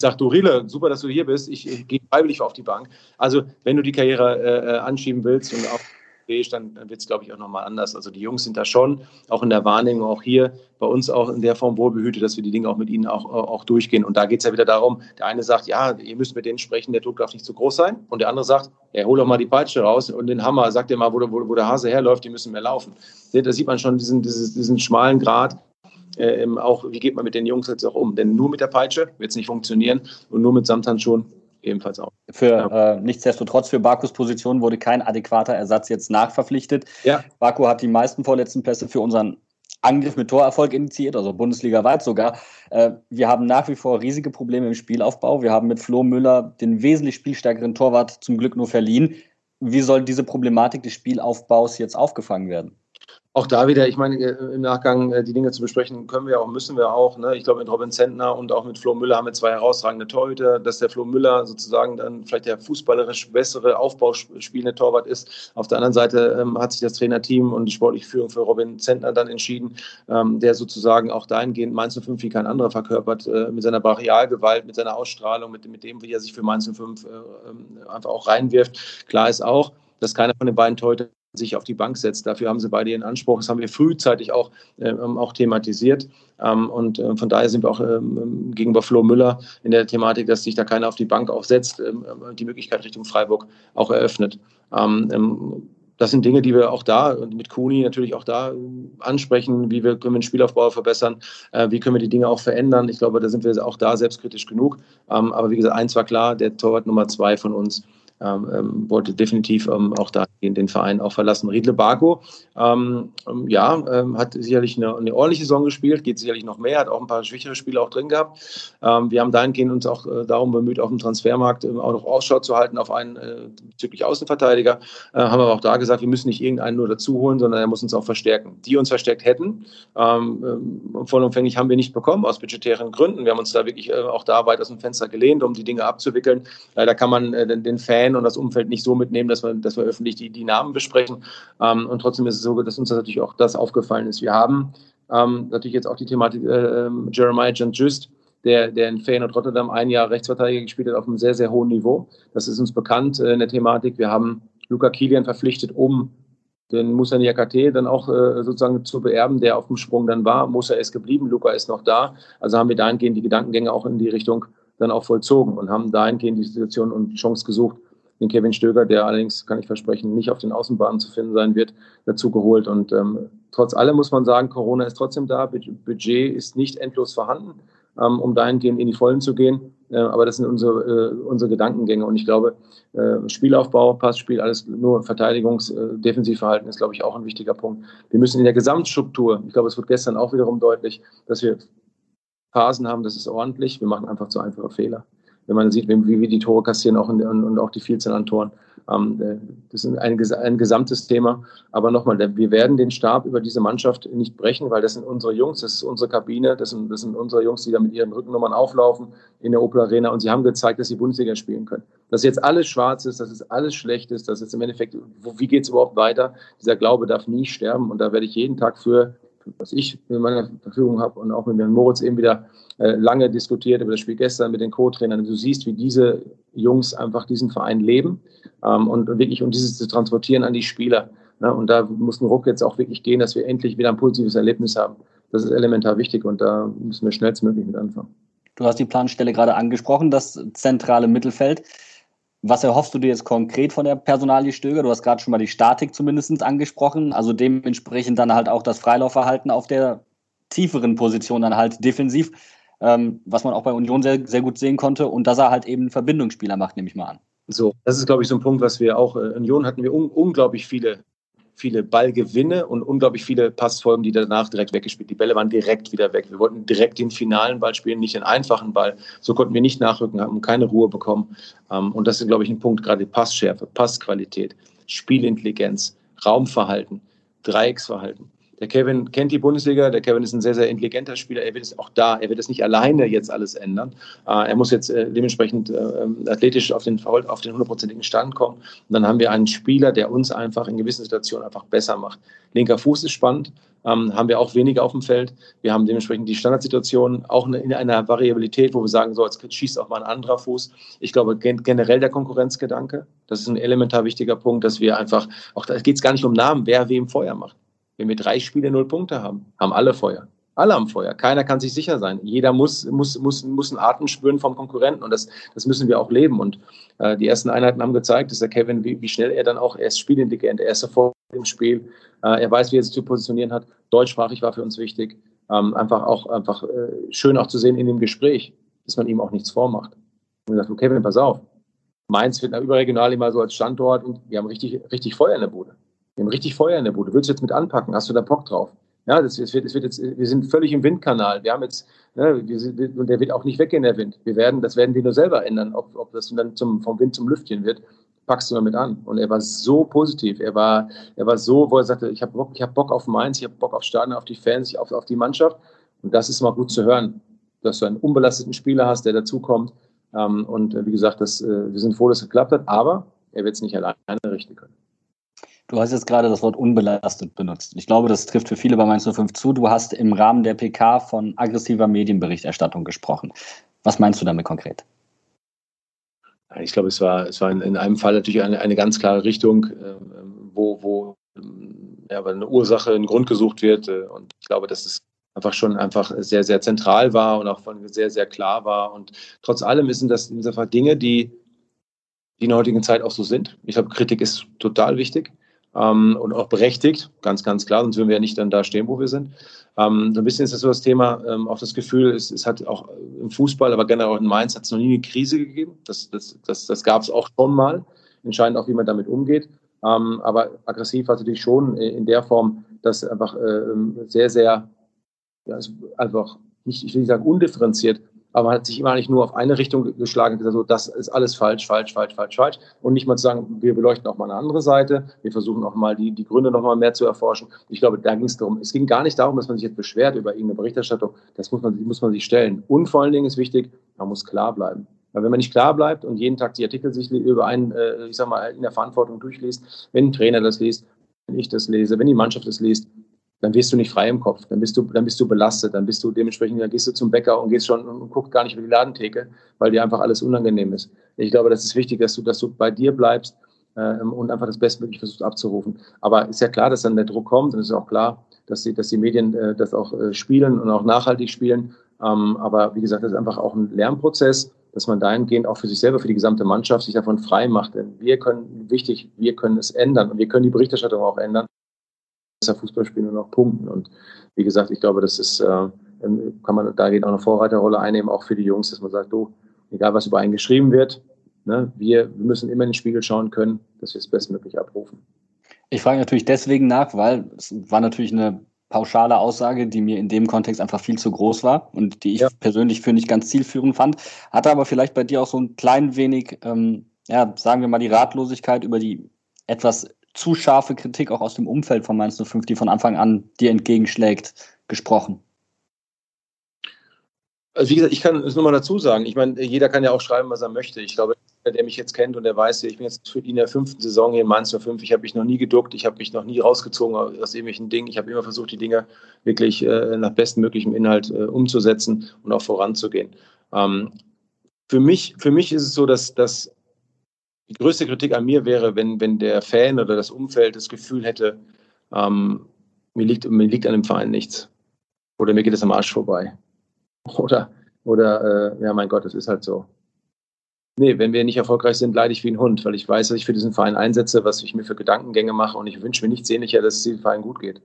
sagt, du Riele, super, dass du hier bist, ich, ich gehe freiwillig auf die Bank. Also wenn du die Karriere äh, äh anschieben willst und auch europäisch, dann, dann wird es, glaube ich, auch nochmal anders. Also die Jungs sind da schon, auch in der Wahrnehmung, auch hier bei uns auch in der Form wohlbehütet, dass wir die Dinge auch mit ihnen auch, auch durchgehen. Und da geht es ja wieder darum, der eine sagt, ja, ihr müsst mit denen sprechen, der Druck darf nicht zu groß sein. Und der andere sagt, ja, hol doch mal die Peitsche raus und den Hammer, sagt dir mal, wo, wo, wo der Hase herläuft, die müssen mehr laufen. Da sieht man schon diesen, diesen, diesen schmalen Grad, äh, auch, wie geht man mit den Jungs jetzt auch um? Denn nur mit der Peitsche wird es nicht funktionieren und nur mit Samthandschuhen ebenfalls auch. Für ja. äh, nichtsdestotrotz für Bakus Position wurde kein adäquater Ersatz jetzt nachverpflichtet. Ja. Baku hat die meisten vorletzten Pässe für unseren Angriff mit Torerfolg initiiert, also bundesligaweit sogar. Äh, wir haben nach wie vor riesige Probleme im Spielaufbau. Wir haben mit Flo Müller den wesentlich spielstärkeren Torwart zum Glück nur verliehen. Wie soll diese Problematik des Spielaufbaus jetzt aufgefangen werden? Auch da wieder, ich meine, äh, im Nachgang äh, die Dinge zu besprechen, können wir auch, müssen wir auch. Ne? Ich glaube, mit Robin Zentner und auch mit Flo Müller haben wir zwei herausragende Torhüter. Dass der Flo Müller sozusagen dann vielleicht der fußballerisch bessere, aufbauspielende Torwart ist. Auf der anderen Seite ähm, hat sich das Trainerteam und die sportliche Führung für Robin Zentner dann entschieden, ähm, der sozusagen auch dahingehend Mainz 05 wie kein anderer verkörpert, äh, mit seiner Brachialgewalt, mit seiner Ausstrahlung, mit, mit dem, wie er sich für Mainz 05 äh, ähm, einfach auch reinwirft. Klar ist auch, dass keiner von den beiden Torhütern sich auf die Bank setzt. Dafür haben sie beide ihren Anspruch. Das haben wir frühzeitig auch, ähm, auch thematisiert. Ähm, und äh, von daher sind wir auch ähm, gegenüber Flo Müller in der Thematik, dass sich da keiner auf die Bank aufsetzt, ähm, die Möglichkeit Richtung Freiburg auch eröffnet. Ähm, ähm, das sind Dinge, die wir auch da und mit Kuni natürlich auch da ansprechen. Wie wir, können wir den Spielaufbau verbessern? Äh, wie können wir die Dinge auch verändern? Ich glaube, da sind wir auch da selbstkritisch genug. aber wie gesagt, eins war klar, der Torwart Nummer zwei von uns ähm, ähm, wollte definitiv ähm, auch da den Verein auch verlassen. Riedle Barco, ähm, ähm, ja, ähm, hat sicherlich eine, eine, ordentliche Saison gespielt, geht sicherlich noch mehr, hat auch ein paar schwächere Spiele auch drin gehabt. wir haben dahingehend uns auch äh, darum bemüht, auf dem Transfermarkt äh, auch noch Ausschau zu halten auf einen äh, bezüglich Außenverteidiger. Äh, haben aber auch da gesagt, wir müssen nicht irgendeinen nur dazu holen, sondern er muss uns auch verstärken. Die uns verstärkt hätten, vollumfänglich haben wir nicht bekommen, aus budgetären Gründen. Wir haben uns da wirklich äh, auch da weit aus dem Fenster gelehnt, um die Dinge abzuwickeln. Leider kann man äh, den Fan Fan und das Umfeld nicht so mitnehmen, dass wir, dass wir öffentlich die, die Namen besprechen. Ähm, und trotzdem ist es so, dass uns natürlich auch das aufgefallen ist. Wir haben ähm, natürlich jetzt auch die Thematik äh, ähm, Jeremiah Jan Just, der, der in Feyenoord Rotterdam ein Jahr Rechtsverteidiger gespielt hat auf einem sehr, sehr hohen Niveau. Das ist uns bekannt äh, in der Thematik. Wir haben Luca Kilian verpflichtet, um den Musa Niakate dann auch äh, sozusagen zu beerben, der auf dem Sprung dann war. Musa ist geblieben, Luca ist noch da. Also haben wir dahingehend die Gedankengänge auch in die Richtung dann auch vollzogen und haben dahingehend die Situation und Chance gesucht, den Kevin Stöger, der allerdings, kann ich versprechen, nicht auf den Außenbahnen zu finden sein wird, dazu geholt. Und ähm, trotz allem muss man sagen, Corona ist trotzdem da, Budget ist nicht endlos vorhanden, ähm, um dahingehend in die Vollen zu gehen. Äh, aber das sind unsere, äh, unsere Gedankengänge. Und ich glaube, äh, Spielaufbau, Passspiel, alles nur Verteidigungs-, äh, ist, glaube ich, auch ein wichtiger Punkt. Wir müssen in der Gesamtstruktur, ich glaube, es wird gestern auch wiederum deutlich, dass wir Phasen haben, das ist ordentlich. Wir machen einfach zu einfache Fehler wenn man sieht, wie wir die Tore kassieren auch in, und auch die Vielzahl an Toren. Ähm, äh, das ist ein, ein gesamtes Thema. Aber nochmal, wir werden den Stab über diese Mannschaft nicht brechen, weil das sind unsere Jungs, das ist unsere Kabine, das sind, das sind unsere Jungs, die da mit ihren Rückennummern auflaufen in der Opel Arena und sie haben gezeigt, dass sie Bundesliga spielen können. Dass jetzt alles schwarz ist, dass es alles schlecht ist, dass es im Endeffekt, wie geht es überhaupt weiter? Dieser Glaube darf nie sterben und da werde ich jeden Tag für was ich in meiner Verfügung habe und auch mit Herrn Moritz eben wieder äh, lange diskutiert über das Spiel gestern mit den Co-Trainern. Du siehst, wie diese Jungs einfach diesen Verein leben ähm, und, und, wirklich und dieses zu transportieren an die Spieler. Ne? Und da muss ein Ruck jetzt auch wirklich gehen, dass wir endlich wieder ein positives Erlebnis haben. Das ist elementar wichtig und da müssen wir schnellstmöglich mit anfangen. Du hast die Planstelle gerade angesprochen, das zentrale Mittelfeld. Was erhoffst du dir jetzt konkret von der Personalie Stöger? Du hast gerade schon mal die Statik zumindest angesprochen. Also dementsprechend dann halt auch das Freilaufverhalten auf der tieferen Position dann halt defensiv, ähm, was man auch bei Union sehr, sehr gut sehen konnte. Und dass er halt eben Verbindungsspieler macht, nehme ich mal an. So, das ist, glaube ich, so ein Punkt, was wir auch, äh, Union hatten wir un unglaublich viele viele Ballgewinne und unglaublich viele Passfolgen, die danach direkt weggespielt. Die Bälle waren direkt wieder weg. Wir wollten direkt den finalen Ball spielen, nicht den einfachen Ball. So konnten wir nicht nachrücken, haben keine Ruhe bekommen. Ähm, und das ist, glaube ich, ein Punkt, gerade Passschärfe, Passqualität, Spielintelligenz, Raumverhalten, Dreiecksverhalten. Der Kevin kennt die Bundesliga, der Kevin ist ein sehr, sehr intelligenter Spieler, er wird es auch da, er wird es nicht alleine jetzt alles ändern. Äh, er muss jetzt äh, dementsprechend äh, athletisch auf den, auf den hundertprozentigen Stand kommen. Und dann haben wir einen Spieler, der uns einfach in gewissen Situationen einfach besser macht. Linker Fuß ist spannend, ähm, haben wir auch weniger auf dem Feld. Wir haben dementsprechend die Standardsituation auch in einer Variabilität, wo wir sagen, so, jetzt schießt auch mal ein anderer Fuß. Ich glaube, generell der Konkurrenzgedanke, das ist ein elementar wichtiger Punkt, dass wir einfach, auch da geht es gar nicht um Namen, wer wem Feuer macht. Wenn wir drei Spiele null Punkte haben, haben alle Feuer. Alle haben Feuer. Keiner kann sich sicher sein. Jeder muss, muss, muss, muss einen Atem spüren vom Konkurrenten und das, das müssen wir auch leben. Und äh, die ersten Einheiten haben gezeigt, dass der Kevin, wie, wie schnell er dann auch, er ist spielintelligent, er ist sofort im Spiel, äh, er weiß, wie er sich zu positionieren hat. Deutschsprachig war für uns wichtig. Ähm, einfach auch einfach äh, schön auch zu sehen in dem Gespräch, dass man ihm auch nichts vormacht. Und gesagt, okay, Kevin, pass auf. Mainz wird überregional immer so als Standort und wir haben richtig, richtig Feuer in der Bude. Wir haben richtig Feuer in der Bude. Willst du jetzt mit anpacken? Hast du da Bock drauf? Ja, das, das, wird, das wird jetzt, wir sind völlig im Windkanal. Wir haben jetzt, ne, wir sind, und der wird auch nicht weggehen, der Wind. Wir werden, das werden wir nur selber ändern, ob, ob das dann zum, vom Wind zum Lüftchen wird. packst du damit an. Und er war so positiv. Er war, er war so, wo er sagte, ich habe Bock, hab Bock auf Mainz, ich habe Bock auf Stadion, auf die Fans, auf, auf die Mannschaft. Und das ist mal gut zu hören, dass du einen unbelasteten Spieler hast, der dazukommt. Ähm, und äh, wie gesagt, das, äh, wir sind froh, dass es geklappt hat, aber er wird es nicht alleine richten können. Du hast jetzt gerade das Wort unbelastet benutzt. Ich glaube, das trifft für viele bei Mainz 05 zu. Du hast im Rahmen der PK von aggressiver Medienberichterstattung gesprochen. Was meinst du damit konkret? Ich glaube, es war, es war in, in einem Fall natürlich eine, eine ganz klare Richtung, äh, wo, wo ja, eine Ursache, ein Grund gesucht wird. Und ich glaube, dass es einfach schon einfach sehr, sehr zentral war und auch von sehr, sehr klar war. Und trotz allem sind das einfach Dinge, die, die in der heutigen Zeit auch so sind. Ich glaube, Kritik ist total wichtig ähm, und auch berechtigt, ganz, ganz klar, sonst würden wir ja nicht dann da stehen, wo wir sind. Ähm, so ein bisschen ist das so das Thema, ähm, auch das Gefühl, es, es hat auch im Fußball, aber generell auch in Mainz hat es noch nie eine Krise gegeben. Das, das, das, das gab es auch schon mal. Entscheidend auch, wie man damit umgeht. Ähm, aber aggressiv war natürlich schon in der Form, dass einfach äh, sehr, sehr, ja, einfach nicht, ich will nicht sagen undifferenziert, aber man hat sich immer nicht nur auf eine Richtung geschlagen und gesagt, so, das ist alles falsch, falsch, falsch, falsch, falsch. Und nicht mal zu sagen, wir beleuchten auch mal eine andere Seite, wir versuchen auch mal die, die Gründe noch mal mehr zu erforschen. Ich glaube, da ging es darum, es ging gar nicht darum, dass man sich jetzt beschwert über irgendeine Berichterstattung, das muss man, muss man sich stellen. Und vor allen Dingen ist wichtig, man muss klar bleiben. Weil wenn man nicht klar bleibt und jeden Tag die Artikel sich über einen, äh, ich sag mal, in der Verantwortung durchliest, wenn ein Trainer das liest, wenn ich das lese, wenn die Mannschaft das liest, dann wirst du nicht frei im Kopf, dann bist du, dann bist du belastet, dann bist du dementsprechend, dann gehst du zum Bäcker und gehst schon und guckst gar nicht über die Ladentheke, weil dir einfach alles unangenehm ist. Ich glaube, das ist wichtig, dass du, dass du bei dir bleibst ähm, und einfach das Bestmögliche versuchst abzurufen. Aber ist ja klar, dass dann der Druck kommt und es ist auch klar, dass die, dass die Medien äh, das auch äh, spielen und auch nachhaltig spielen. Ähm, aber wie gesagt, das ist einfach auch ein Lernprozess, dass man dahingehend auch für sich selber, für die gesamte Mannschaft sich davon frei macht. Denn wir können, wichtig, wir können es ändern und wir können die Berichterstattung auch ändern besser Fußball spielen und auch punkten. Und wie gesagt, ich glaube, das ist, äh, kann man da geht auch eine Vorreiterrolle einnehmen, auch für die Jungs, dass man sagt, du, egal was über einen geschrieben wird, ne, wir, wir müssen immer in den Spiegel schauen können, dass wir es bestmöglich abrufen. Ich frage natürlich deswegen nach, weil es war natürlich eine pauschale Aussage, die mir in dem Kontext einfach viel zu groß war und die ich ja. persönlich für nicht ganz zielführend fand. Hatte aber vielleicht bei dir auch so ein klein wenig, ähm, ja, sagen wir mal, die Ratlosigkeit über die etwas zu scharfe Kritik auch aus dem Umfeld von Mainz 05, die von Anfang an dir entgegenschlägt, gesprochen? Also wie gesagt, ich kann es nur mal dazu sagen. Ich meine, jeder kann ja auch schreiben, was er möchte. Ich glaube, der, mich jetzt kennt und der weiß, ich bin jetzt in der fünften Saison hier in Mainz 05. Ich habe mich noch nie geduckt, ich habe mich noch nie rausgezogen aus irgendwelchen Dingen. Ich habe immer versucht, die Dinge wirklich äh, nach bestmöglichem Inhalt äh, umzusetzen und auch voranzugehen. Ähm, für, mich, für mich ist es so, dass, dass die größte Kritik an mir wäre, wenn, wenn der Fan oder das Umfeld das Gefühl hätte, ähm, mir, liegt, mir liegt an dem Verein nichts. Oder mir geht es am Arsch vorbei. <laughs> Oder, oder äh, ja, mein Gott, das ist halt so. Nee, wenn wir nicht erfolgreich sind, leide ich wie ein Hund, weil ich weiß, dass ich für diesen Verein einsetze, was ich mir für Gedankengänge mache und ich wünsche mir nichts sehnlicher, dass es dem Verein gut geht.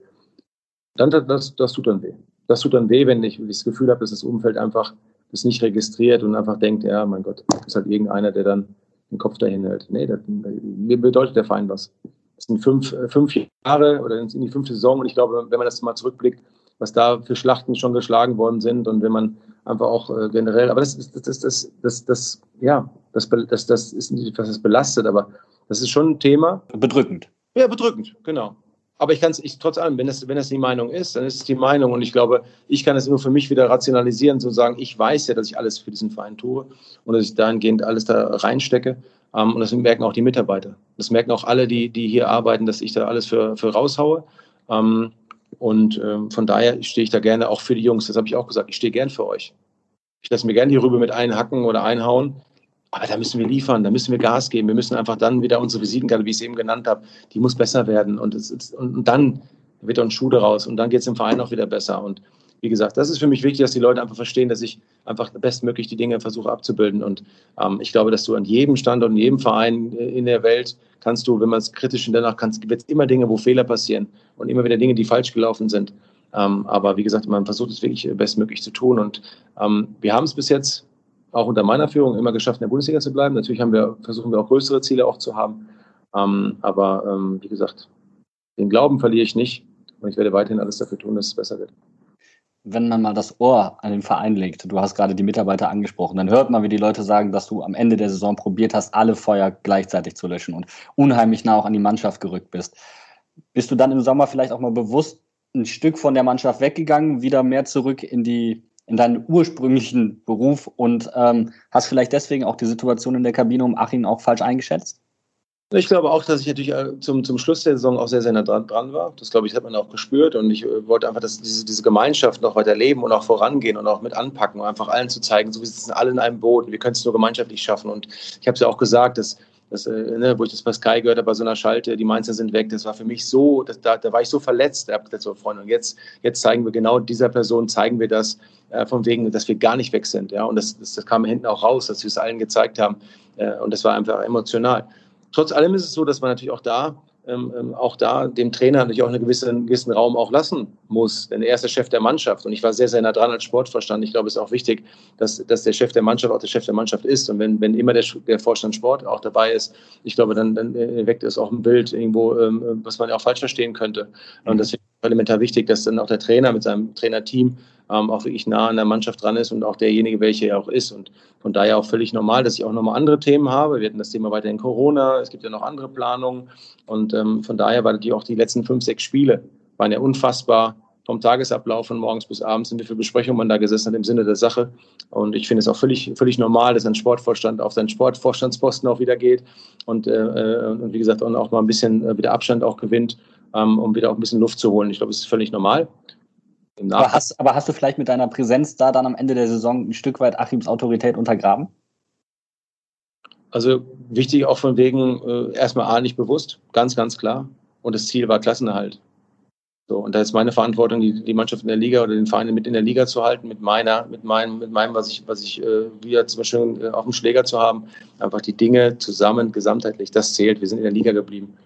Dann, das, das tut dann weh. Das tut dann weh, wenn ich das Gefühl habe, dass das Umfeld einfach das nicht registriert und einfach denkt, ja, mein Gott, das ist halt irgendeiner, der dann den Kopf dahin hält. Nee, das, mir bedeutet der Verein was. Das sind fünf, äh, fünf Jahre oder in die fünfte Saison und ich glaube, wenn man das mal zurückblickt, was da für Schlachten schon geschlagen worden sind und wenn man einfach auch äh, generell, aber das ist, das, das, das, das, das, ja, das, das, das ist nicht, was es belastet, aber das ist schon ein Thema. Bedrückend. Ja, bedrückend, genau. Aber ich kann es, ich, trotz allem, wenn das, wenn das die Meinung ist, dann ist es die Meinung. Und ich glaube, ich kann es nur für mich wieder rationalisieren, zu sagen, ich weiß ja, dass ich alles für diesen Verein tue und dass ich dahingehend alles da reinstecke. Ähm, und das merken auch die Mitarbeiter. Das merken auch alle, die, die hier arbeiten, dass ich da alles für, für raushaue. Ähm, und ähm, von daher stehe ich da gerne auch für die Jungs. Das habe ich auch gesagt. Ich stehe gern für euch. Ich lasse mir gerne die Rübe mit einhacken oder einhauen. Aber da müssen wir liefern, da müssen wir Gas geben. Wir müssen einfach dann wieder unsere Visitenkarte, wie ich es eben genannt habe, die muss besser werden. Und, es, und dann wird ein Schuh daraus. Und dann geht es im Verein auch wieder besser. Und wie gesagt, das ist für mich wichtig, dass die Leute einfach verstehen, dass ich einfach bestmöglich die Dinge versuche abzubilden. Und ähm, ich glaube, dass du an jedem Standort, in jedem Verein in der Welt kannst du, wenn man es kritisch danach kannst, wird es immer Dinge, wo Fehler passieren und immer wieder Dinge, die falsch gelaufen sind. Ähm, aber wie gesagt, man versucht es wirklich bestmöglich zu tun. Und ähm, wir haben es bis jetzt auch unter meiner Führung immer geschafft, in der Bundesliga zu bleiben. Natürlich haben wir, versuchen wir auch größere Ziele auch zu haben. Ähm, aber ähm, wie gesagt, den Glauben verliere ich nicht und ich werde weiterhin alles dafür tun, dass es besser wird. wenn man mal das Ohr an den Verein legt, du hast gerade die Mitarbeiter angesprochen, dann hört man, wie die Leute sagen, dass du am Ende der Saison probiert hast, alle Feuer gleichzeitig zu löschen und unheimlich nah auch an die Mannschaft gerückt bist. Bist du dann im Sommer vielleicht auch mal bewusst ein Stück von der Mannschaft weggegangen, wieder mehr zurück in die in deinen ursprünglichen Beruf und ähm, hast vielleicht deswegen auch die Situation in der Kabine um Achim auch falsch eingeschätzt? Ich glaube auch, dass ich natürlich äh, zum, zum Schluss der Saison auch sehr, sehr nah dran, dran war. Das, glaube ich, hat man auch gespürt. Und ich äh, wollte einfach, dass diese, diese Gemeinschaft noch weiter leben und auch vorangehen und auch mit anpacken und einfach allen zu zeigen, so wie sitzen alle in einem Boot und wir können es nur gemeinschaftlich schaffen. Und ich habe es ja auch gesagt, dass das, äh, ne, wo ich das bei Sky gehört habe, bei so einer Schalte, die Mainzer sind weg, das war für mich so, das, da, da war ich so verletzt. Da habe gesagt, so Freunde, und jetzt, jetzt zeigen wir genau dieser Person, zeigen wir das, äh, von wegen, dass wir gar nicht weg sind. Ja? Und das, das, das kam hinten auch raus, dass wir es allen gezeigt haben. Äh, und das war einfach emotional. Trotz allem ist es so, dass man natürlich auch da ähm, ähm, auch da dem Trainer natürlich auch einen gewissen, gewissen Raum auch lassen muss. Denn er ist der Chef der Mannschaft. Und ich war sehr, sehr nah dran als Sportverstand. Ich glaube, es ist auch wichtig, dass, dass der Chef der Mannschaft auch der Chef der Mannschaft ist. Und wenn, wenn immer der, der Vorstand Sport auch dabei ist, ich glaube, dann, dann weckt es auch ein Bild irgendwo, ähm, was man ja auch falsch verstehen könnte. Und deswegen ist es elementar wichtig, dass dann auch der Trainer mit seinem Trainerteam ähm, auch wirklich nah an der Mannschaft dran ist und auch derjenige, welcher er auch ist. Und von daher auch völlig normal, dass ich auch nochmal andere Themen habe. Wir hatten das Thema weiterhin Corona, es gibt ja noch andere Planungen. Und ähm, von daher war natürlich auch die letzten fünf, sechs Spiele waren ja unfassbar vom Tagesablauf von morgens bis abends sind wir für Besprechungen man da gesessen hat im Sinne der Sache. Und ich finde es auch völlig, völlig normal, dass ein Sportvorstand auf seinen Sportvorstandsposten auch wieder geht und, äh, äh und wie gesagt, auch mal ein bisschen äh, wieder Abstand auch gewinnt, ähm, um wieder auch ein bisschen Luft zu holen. Ich glaube, es ist völlig normal. Aber hast, aber hast du vielleicht mit deiner Präsenz da dann am Ende der Saison ein Stück weit Achims Autorität untergraben? Also wichtig auch von wegen äh, erstmal A nicht bewusst, ganz, ganz klar. Und das Ziel war Klassenerhalt. So, und da ist meine Verantwortung, die, die Mannschaft in der Liga oder den Verein mit in der Liga zu halten, mit meiner, mit meinem, mit meinem, was ich, was ich äh, wieder zum Beispiel äh, auf dem Schläger zu haben, einfach die Dinge zusammen, gesamtheitlich, das zählt. Wir sind in der Liga geblieben.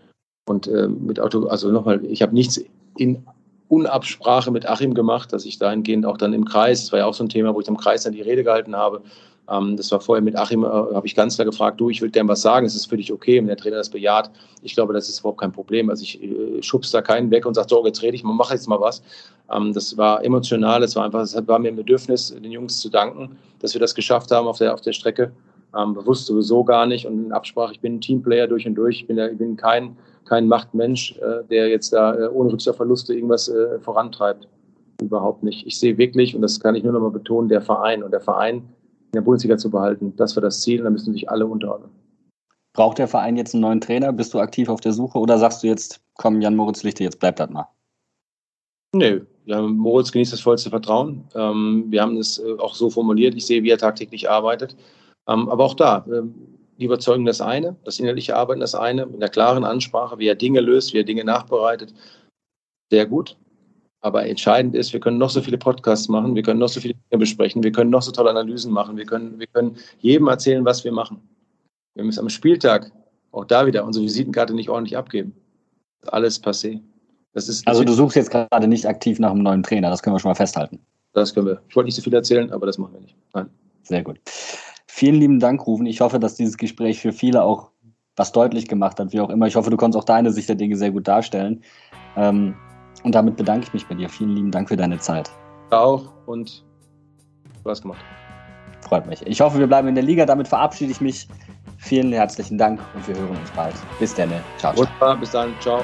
Und äh, mit Auto, also nochmal, ich habe nichts in Unabsprache mit Achim gemacht, dass ich dahingehend auch dann im Kreis, das war ja auch so ein Thema, wo ich im Kreis dann die Rede gehalten habe. Ähm, das war vorher mit Achim, äh, habe ich ganz klar gefragt, du, ich will gern was sagen, es ist für dich okay, wenn der Trainer das bejaht. Ich glaube, das ist überhaupt kein Problem. Also ich äh, schubst da keinen weg und sage, so, jetzt rede ich, mach jetzt mal was. Ähm, das war emotional, das war einfach, es war mir ein Bedürfnis, den Jungs zu danken, dass wir das geschafft haben auf der, auf der Strecke. Ähm, bewusst sowieso gar nicht und in Absprache, ich bin ein Teamplayer durch und durch, ich bin, ich bin kein kein Machtmensch, äh, der jetzt da äh, ohne Rücksicht auf Verluste irgendwas äh, vorantreibt. Überhaupt nicht. Ich sehe wirklich, und das kann ich nur noch mal betonen, der Verein und der Verein in der Bundesliga zu behalten, das war das Ziel da müssen sich alle unterordnen. Braucht der Verein jetzt einen neuen Trainer? Bist du aktiv auf der Suche oder sagst du jetzt, komm, Jan Moritz Lichte, jetzt bleibt das mal? Nö, ja, Moritz genießt das vollste Vertrauen. Ähm, wir haben es auch so formuliert. Ich sehe, wie er tagtäglich arbeitet. Ähm, aber auch da, ähm, die Überzeugung das eine, das innerliche Arbeiten das eine, mit einer klaren Ansprache, wie er Dinge löst, wie er Dinge nachbereitet. Sehr gut. Aber entscheidend ist, wir können noch so viele Podcasts machen, wir können noch so viele Dinge besprechen, wir können noch so tolle Analysen machen, wir können, wir können jedem erzählen, was wir machen. Wir müssen am Spieltag auch da wieder unsere Visitenkarte nicht ordentlich abgeben. Alles passé. Das ist, also du suchst jetzt gerade nicht aktiv nach einem neuen Trainer, das können wir schon mal festhalten. Das können wir. Ich wollte nicht so viel erzählen, aber das machen wir nicht. Nein. Sehr gut. Vielen lieben Dank, Rufen. Ich hoffe, dass dieses Gespräch für viele auch was deutlich gemacht hat, wie auch immer. Ich hoffe, du konntest auch deine Sicht der Dinge sehr gut darstellen. Ähm, und damit bedanke ich mich bei dir. Vielen lieben Dank für deine Zeit. Auch und Spaß gemacht. Freut mich. Ich hoffe, wir bleiben in der Liga. Damit verabschiede ich mich. Vielen herzlichen Dank und wir hören uns bald. Bis dann. Ciao, ciao. Bis dann. Ciao.